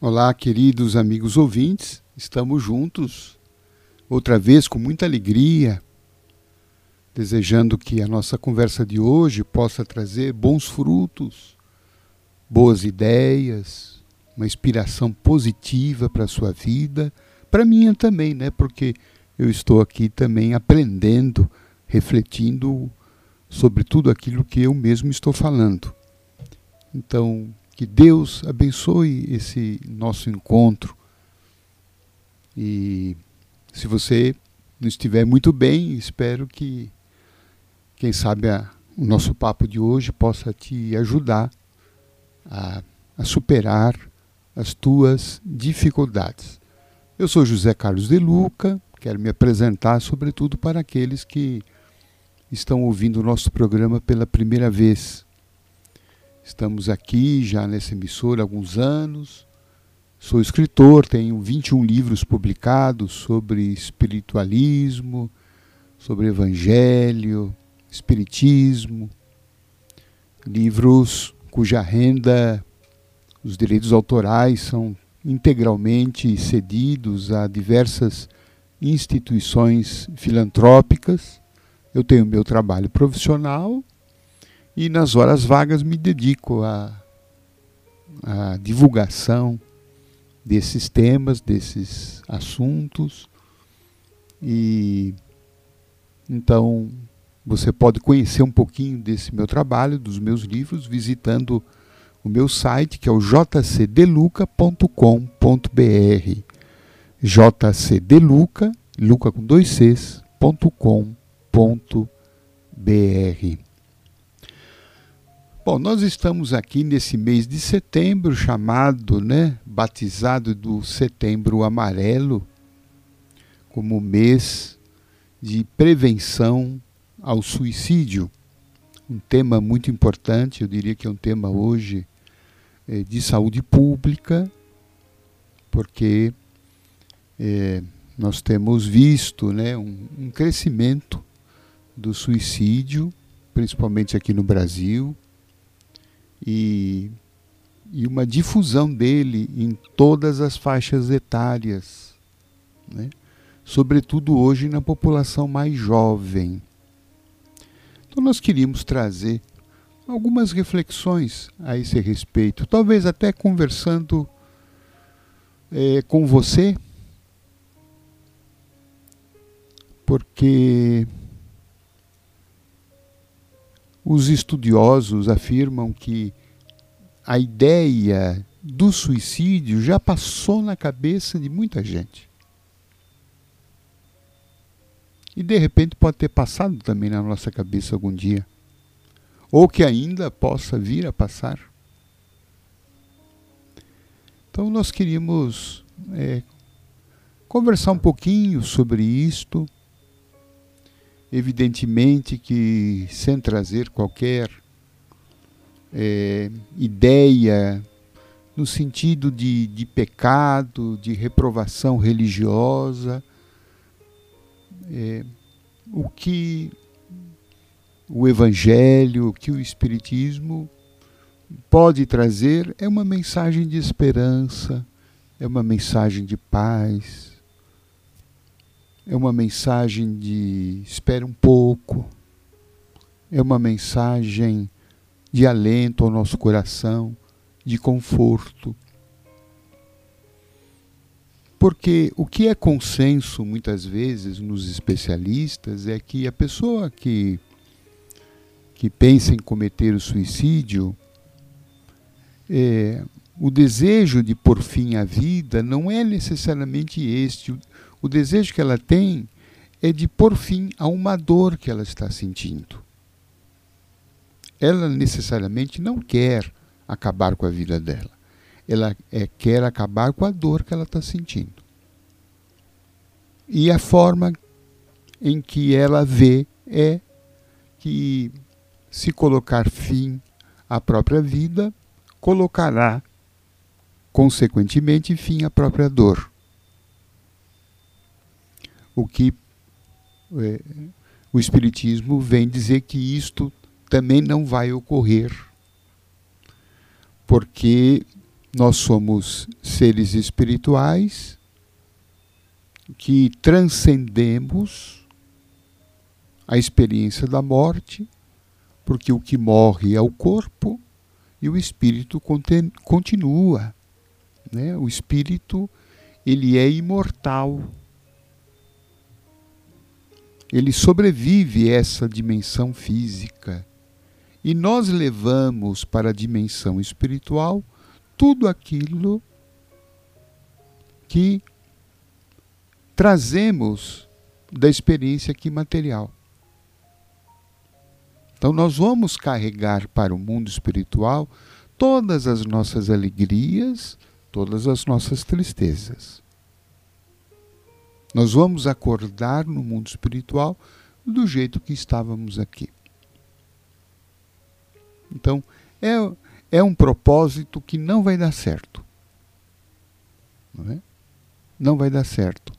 Olá, queridos amigos ouvintes, estamos juntos outra vez com muita alegria, desejando que a nossa conversa de hoje possa trazer bons frutos, boas ideias, uma inspiração positiva para a sua vida, para a minha também, né? Porque eu estou aqui também aprendendo, refletindo sobre tudo aquilo que eu mesmo estou falando. Então, que Deus abençoe esse nosso encontro. E se você não estiver muito bem, espero que, quem sabe, a, o nosso papo de hoje possa te ajudar a, a superar as tuas dificuldades. Eu sou José Carlos de Luca, quero me apresentar, sobretudo, para aqueles que estão ouvindo o nosso programa pela primeira vez. Estamos aqui já nessa emissora há alguns anos. Sou escritor, tenho 21 livros publicados sobre espiritualismo, sobre evangelho, espiritismo, livros cuja renda, os direitos autorais são integralmente cedidos a diversas instituições filantrópicas. Eu tenho meu trabalho profissional e nas horas vagas me dedico à, à divulgação desses temas, desses assuntos. E então você pode conhecer um pouquinho desse meu trabalho, dos meus livros, visitando o meu site, que é o jcdeluca.com.br. jcdeluca, luca com dois Cs, .com.br. Bom, nós estamos aqui nesse mês de setembro, chamado, né, batizado do Setembro Amarelo, como mês de prevenção ao suicídio. Um tema muito importante, eu diria que é um tema hoje é, de saúde pública, porque é, nós temos visto né, um, um crescimento do suicídio, principalmente aqui no Brasil e, e uma difusão dele em todas as faixas etárias, né? sobretudo hoje na população mais jovem. Então, nós queríamos trazer algumas reflexões a esse respeito, talvez até conversando é, com você, porque os estudiosos afirmam que a ideia do suicídio já passou na cabeça de muita gente. E de repente pode ter passado também na nossa cabeça algum dia. Ou que ainda possa vir a passar. Então nós queríamos é, conversar um pouquinho sobre isto Evidentemente que sem trazer qualquer é, ideia no sentido de, de pecado, de reprovação religiosa, é, o que o Evangelho, o que o Espiritismo pode trazer é uma mensagem de esperança, é uma mensagem de paz, é uma mensagem de espere um pouco, é uma mensagem de alento ao nosso coração, de conforto. Porque o que é consenso muitas vezes nos especialistas é que a pessoa que, que pensa em cometer o suicídio, é, o desejo de por fim à vida não é necessariamente este. O desejo que ela tem é de pôr fim a uma dor que ela está sentindo. Ela necessariamente não quer acabar com a vida dela. Ela é, quer acabar com a dor que ela está sentindo. E a forma em que ela vê é que, se colocar fim à própria vida, colocará, consequentemente, fim à própria dor o que é, o Espiritismo vem dizer que isto também não vai ocorrer, porque nós somos seres espirituais que transcendemos a experiência da morte, porque o que morre é o corpo e o espírito continua. Né? O espírito ele é imortal. Ele sobrevive essa dimensão física. E nós levamos para a dimensão espiritual tudo aquilo que trazemos da experiência aqui material. Então, nós vamos carregar para o mundo espiritual todas as nossas alegrias, todas as nossas tristezas. Nós vamos acordar no mundo espiritual do jeito que estávamos aqui. Então, é, é um propósito que não vai dar certo. Não, é? não vai dar certo.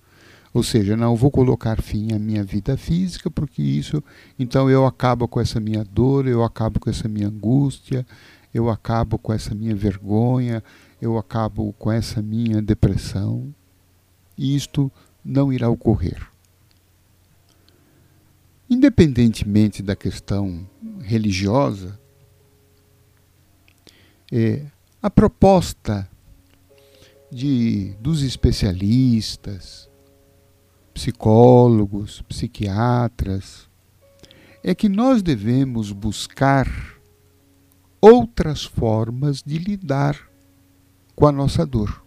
Ou seja, não vou colocar fim à minha vida física, porque isso, então eu acabo com essa minha dor, eu acabo com essa minha angústia, eu acabo com essa minha vergonha, eu acabo com essa minha depressão. E isto não irá ocorrer. Independentemente da questão religiosa, é, a proposta de, dos especialistas, psicólogos, psiquiatras, é que nós devemos buscar outras formas de lidar com a nossa dor.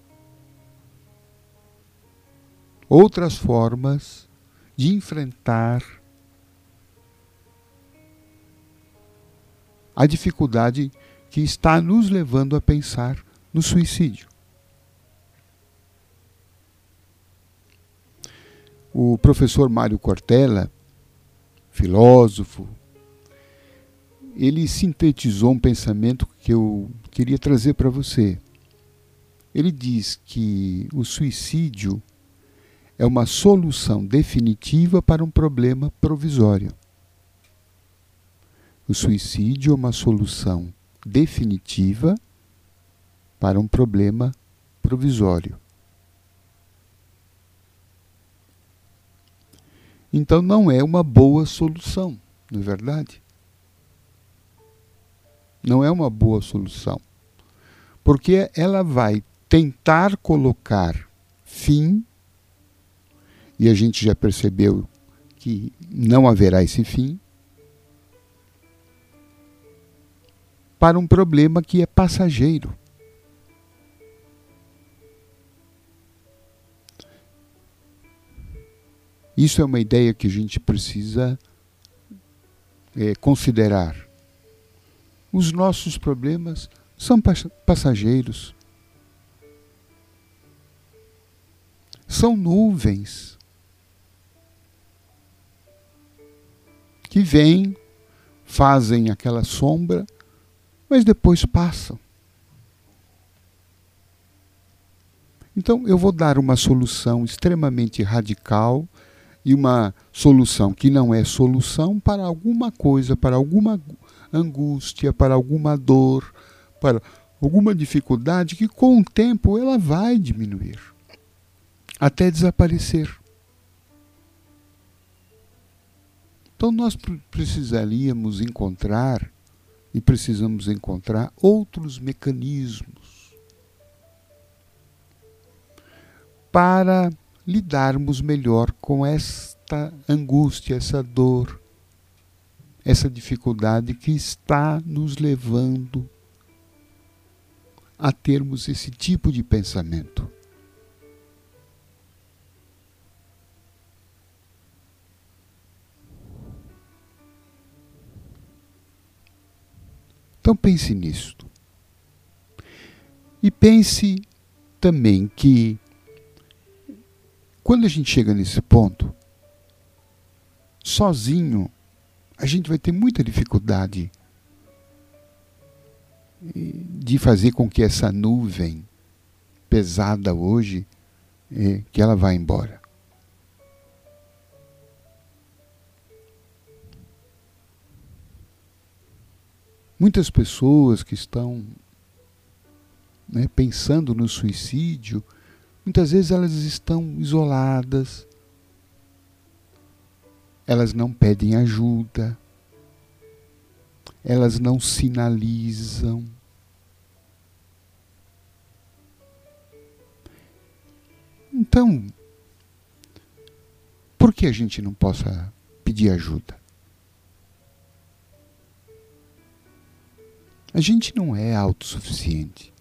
Outras formas de enfrentar a dificuldade que está nos levando a pensar no suicídio. O professor Mário Cortella, filósofo, ele sintetizou um pensamento que eu queria trazer para você. Ele diz que o suicídio é uma solução definitiva para um problema provisório. O suicídio é uma solução definitiva para um problema provisório. Então não é uma boa solução, não é verdade? Não é uma boa solução. Porque ela vai tentar colocar fim, e a gente já percebeu que não haverá esse fim, para um problema que é passageiro. Isso é uma ideia que a gente precisa é, considerar. Os nossos problemas são passageiros. São nuvens que vêm, fazem aquela sombra, mas depois passam. Então eu vou dar uma solução extremamente radical e uma solução que não é solução para alguma coisa, para alguma angústia, para alguma dor, para alguma dificuldade que com o tempo ela vai diminuir até desaparecer. Então nós precisaríamos encontrar e precisamos encontrar outros mecanismos para lidarmos melhor com esta angústia, essa dor, essa dificuldade que está nos levando a termos esse tipo de pensamento. Então pense nisto. E pense também que quando a gente chega nesse ponto, sozinho, a gente vai ter muita dificuldade de fazer com que essa nuvem pesada hoje, é, que ela vá embora. Muitas pessoas que estão né, pensando no suicídio, muitas vezes elas estão isoladas, elas não pedem ajuda, elas não sinalizam. Então, por que a gente não possa pedir ajuda? A gente não é autossuficiente.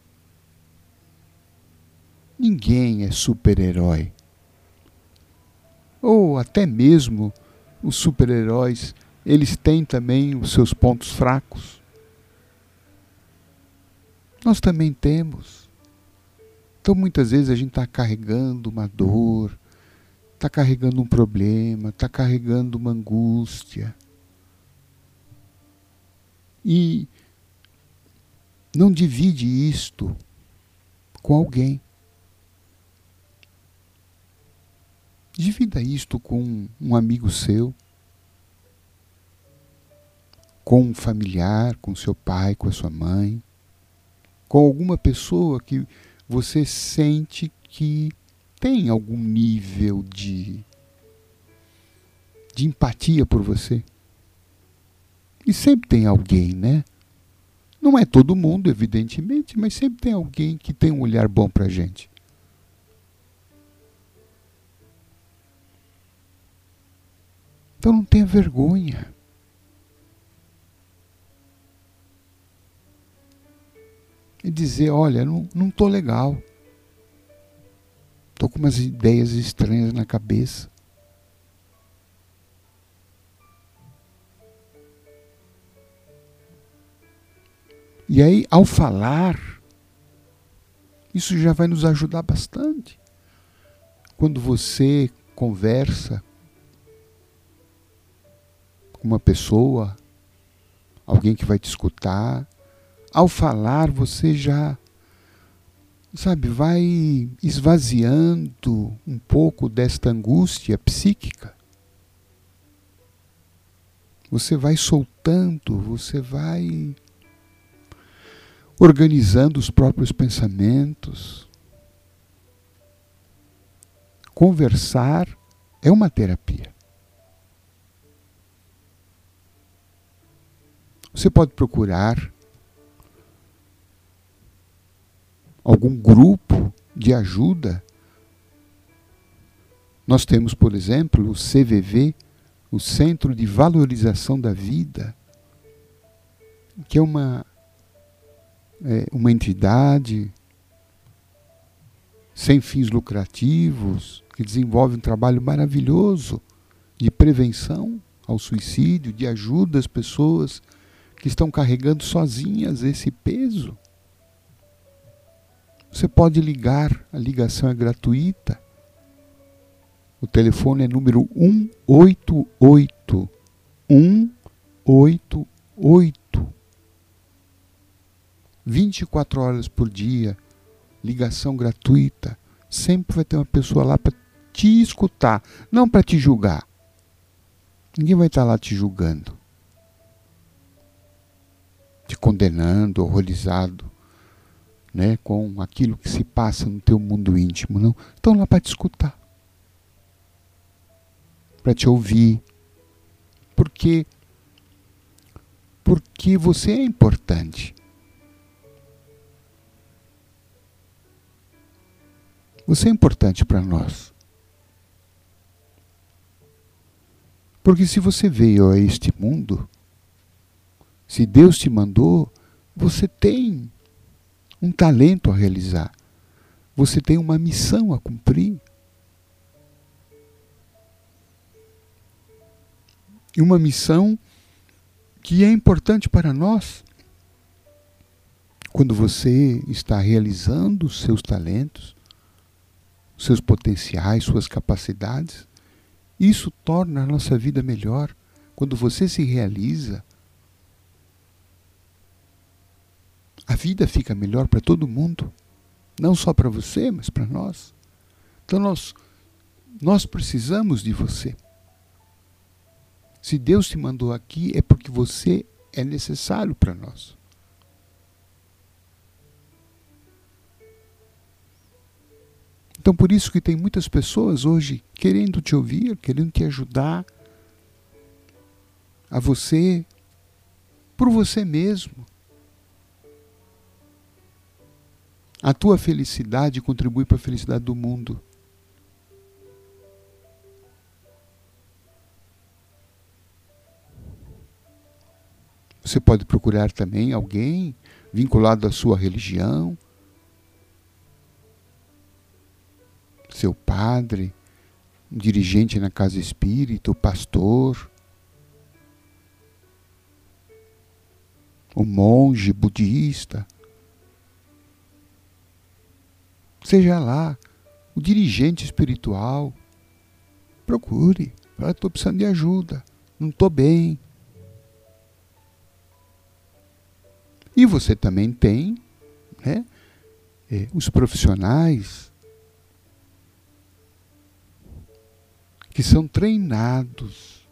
Ninguém é super-herói. Ou até mesmo os super-heróis, eles têm também os seus pontos fracos. Nós também temos. Então muitas vezes a gente está carregando uma dor, está carregando um problema, está carregando uma angústia. E não divide isto com alguém. Divida isto com um amigo seu, com um familiar, com seu pai, com a sua mãe, com alguma pessoa que você sente que tem algum nível de, de empatia por você. E sempre tem alguém, né? Não é todo mundo, evidentemente, mas sempre tem alguém que tem um olhar bom para a gente. Então não tenha vergonha. e dizer: olha, não estou legal. Estou com umas ideias estranhas na cabeça. E aí, ao falar, isso já vai nos ajudar bastante. Quando você conversa com uma pessoa, alguém que vai te escutar, ao falar você já, sabe, vai esvaziando um pouco desta angústia psíquica. Você vai soltando, você vai organizando os próprios pensamentos. Conversar é uma terapia. Você pode procurar algum grupo de ajuda. Nós temos, por exemplo, o CVV, o Centro de Valorização da Vida, que é uma, uma entidade sem fins lucrativos, que desenvolve um trabalho maravilhoso de prevenção ao suicídio, de ajuda às pessoas que estão carregando sozinhas esse peso. Você pode ligar, a ligação é gratuita. O telefone é número 188. 188. 24 horas por dia, ligação gratuita. Sempre vai ter uma pessoa lá para te escutar, não para te julgar. Ninguém vai estar lá te julgando, te condenando, horrorizado né, com aquilo que se passa no teu mundo íntimo, não. Estão lá para te escutar, para te ouvir, porque porque você é importante. Você é importante para nós. Porque se você veio a este mundo, se Deus te mandou, você tem um talento a realizar. Você tem uma missão a cumprir. E uma missão que é importante para nós. Quando você está realizando os seus talentos, seus potenciais, suas capacidades, isso torna a nossa vida melhor. Quando você se realiza, a vida fica melhor para todo mundo, não só para você, mas para nós. Então nós nós precisamos de você. Se Deus te mandou aqui é porque você é necessário para nós. Então por isso que tem muitas pessoas hoje querendo te ouvir, querendo te ajudar a você por você mesmo. A tua felicidade contribui para a felicidade do mundo. Você pode procurar também alguém vinculado à sua religião, seu padre, um dirigente na casa espírita, o pastor, o monge budista. Seja lá, o dirigente espiritual. Procure. Fala, estou precisando de ajuda. Não estou bem. E você também tem né, é, os profissionais que são treinados,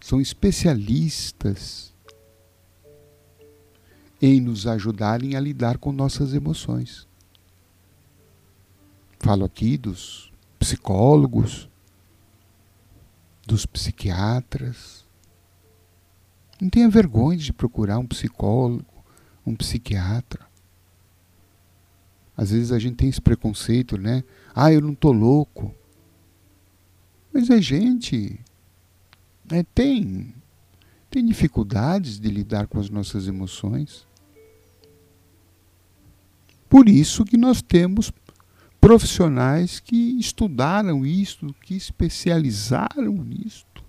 são especialistas em nos ajudarem a lidar com nossas emoções. Falo aqui dos psicólogos, dos psiquiatras. Não tenha vergonha de procurar um psicólogo, um psiquiatra. Às vezes a gente tem esse preconceito, né? Ah, eu não estou louco. Mas a gente né, tem, tem dificuldades de lidar com as nossas emoções. Por isso que nós temos profissionais que estudaram isto, que especializaram nisto,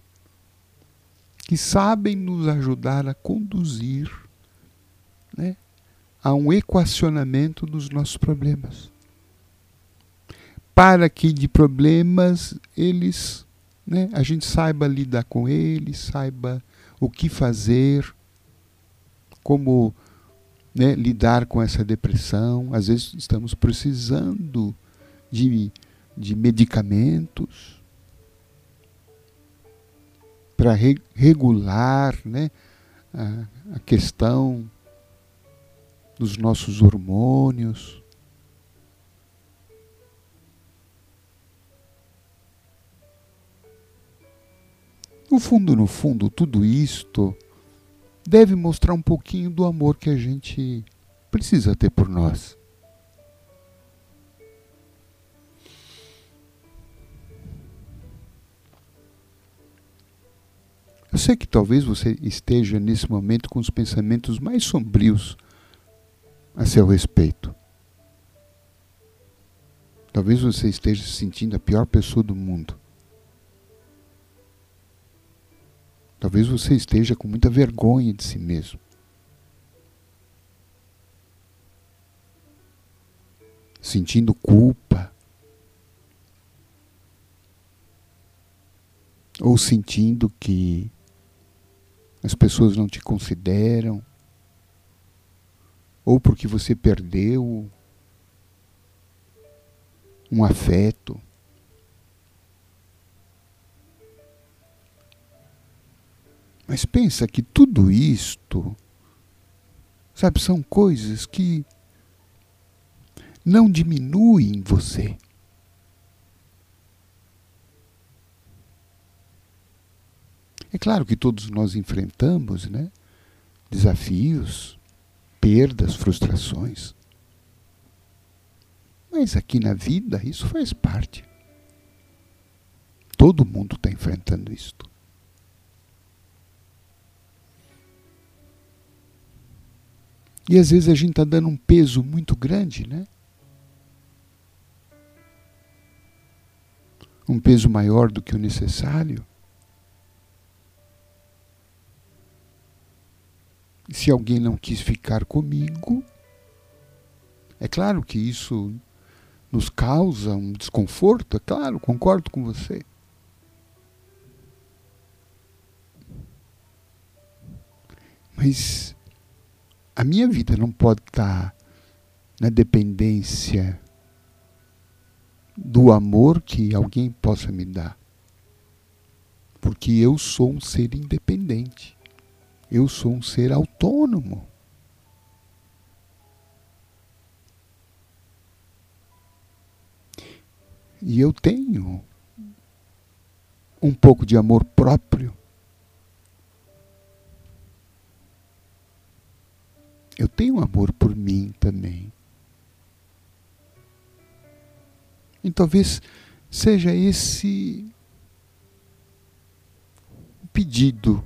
que sabem nos ajudar a conduzir né, a um equacionamento dos nossos problemas. Para que de problemas eles, né, a gente saiba lidar com eles, saiba o que fazer, como né, lidar com essa depressão. Às vezes estamos precisando de, de medicamentos para re, regular né, a, a questão dos nossos hormônios. No fundo, no fundo, tudo isto deve mostrar um pouquinho do amor que a gente precisa ter por nós. Eu sei que talvez você esteja nesse momento com os pensamentos mais sombrios a seu respeito. Talvez você esteja se sentindo a pior pessoa do mundo. Talvez você esteja com muita vergonha de si mesmo. Sentindo culpa. Ou sentindo que as pessoas não te consideram ou porque você perdeu um afeto. Mas pensa que tudo isto, sabe, são coisas que não diminuem você. É claro que todos nós enfrentamos, né, desafios, perdas, frustrações. Mas aqui na vida isso faz parte. Todo mundo está enfrentando isto. E às vezes a gente está dando um peso muito grande, né? Um peso maior do que o necessário. se alguém não quis ficar comigo, é claro que isso nos causa um desconforto, é claro, concordo com você. Mas a minha vida não pode estar na dependência do amor que alguém possa me dar. Porque eu sou um ser independente. Eu sou um ser autônomo. E eu tenho um pouco de amor próprio. Eu tenho amor por mim também. E talvez seja esse pedido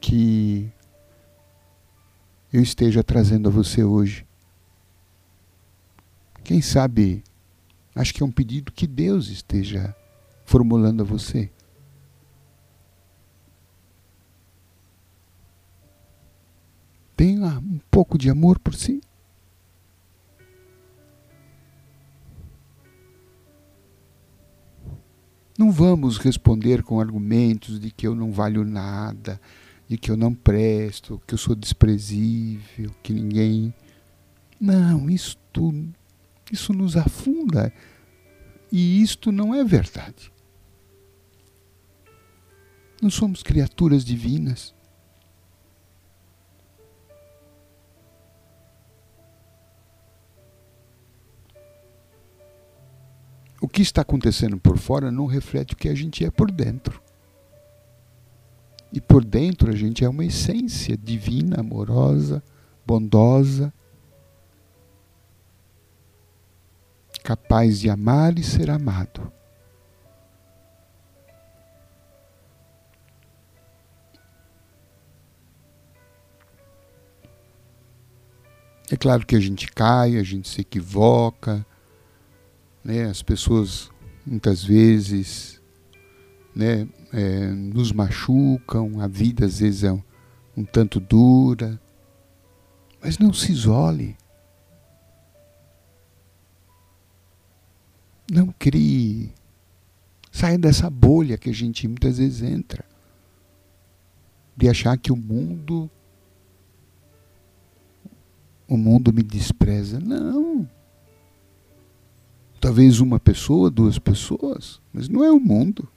que eu esteja trazendo a você hoje. Quem sabe, acho que é um pedido que Deus esteja formulando a você. Tenha um pouco de amor por si. Não vamos responder com argumentos de que eu não valho nada, de que eu não presto, que eu sou desprezível, que ninguém. Não, isto, isso nos afunda. E isto não é verdade. Nós somos criaturas divinas. Que está acontecendo por fora não reflete o que a gente é por dentro. E por dentro a gente é uma essência divina, amorosa, bondosa, capaz de amar e ser amado. É claro que a gente cai, a gente se equivoca, né? as pessoas muitas vezes né, é, nos machucam, a vida às vezes é um, um tanto dura, mas não se isole. Não crie. Saia dessa bolha que a gente muitas vezes entra. De achar que o mundo o mundo me despreza. Não. Talvez uma pessoa, duas pessoas, mas não é o mundo.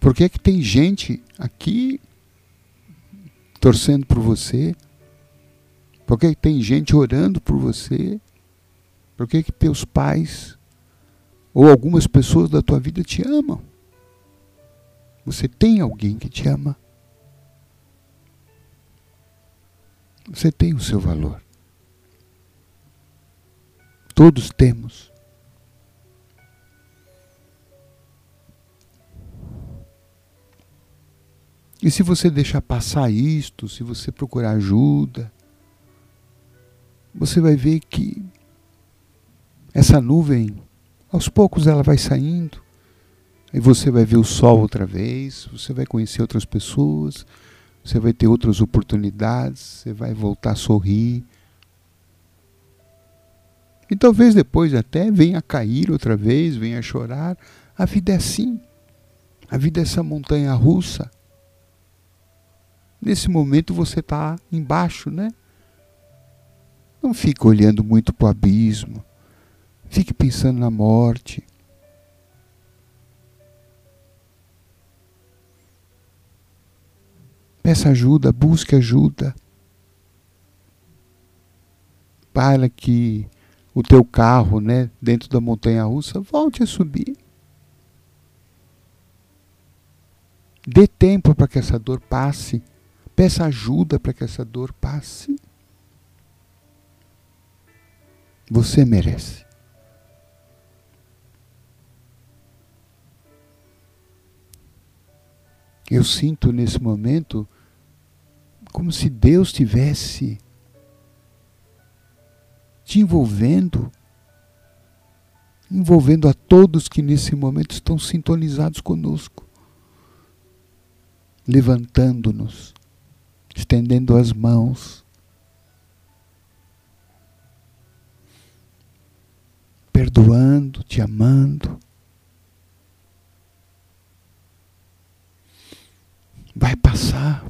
Por que, é que tem gente aqui torcendo por você? Por que, é que tem gente orando por você? Por que, é que teus pais ou algumas pessoas da tua vida te amam? Você tem alguém que te ama? Você tem o seu valor. Todos temos. E se você deixar passar isto, se você procurar ajuda, você vai ver que essa nuvem, aos poucos ela vai saindo, aí você vai ver o sol outra vez, você vai conhecer outras pessoas, você vai ter outras oportunidades, você vai voltar a sorrir. E talvez depois até venha a cair outra vez, venha a chorar. A vida é assim. A vida é essa montanha russa. Nesse momento você está embaixo, né? Não fique olhando muito para o abismo. Fique pensando na morte. Peça ajuda, busque ajuda. Para que o teu carro, né, dentro da montanha russa, volte a subir. Dê tempo para que essa dor passe. Peça ajuda para que essa dor passe. Você merece. Eu sinto nesse momento como se Deus tivesse te envolvendo, envolvendo a todos que nesse momento estão sintonizados conosco, levantando-nos, estendendo as mãos, perdoando, te amando. Vai passar.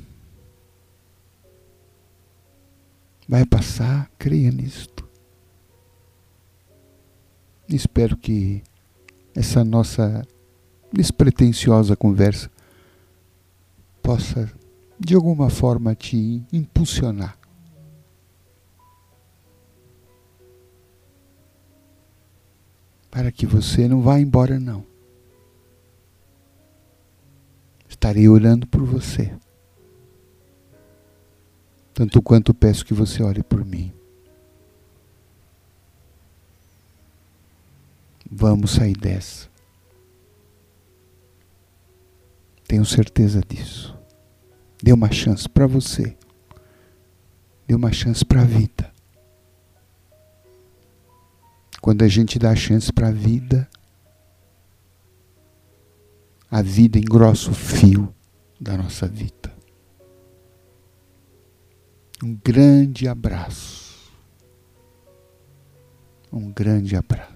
Vai passar, creia nisto. Espero que essa nossa despretensiosa conversa possa, de alguma forma, te impulsionar para que você não vá embora, não. Estarei orando por você. Tanto quanto peço que você ore por mim. Vamos sair dessa. Tenho certeza disso. Dê uma chance para você. Dê uma chance para a vida. Quando a gente dá chance para a vida, a vida engrossa o fio da nossa vida. Um grande abraço. Um grande abraço.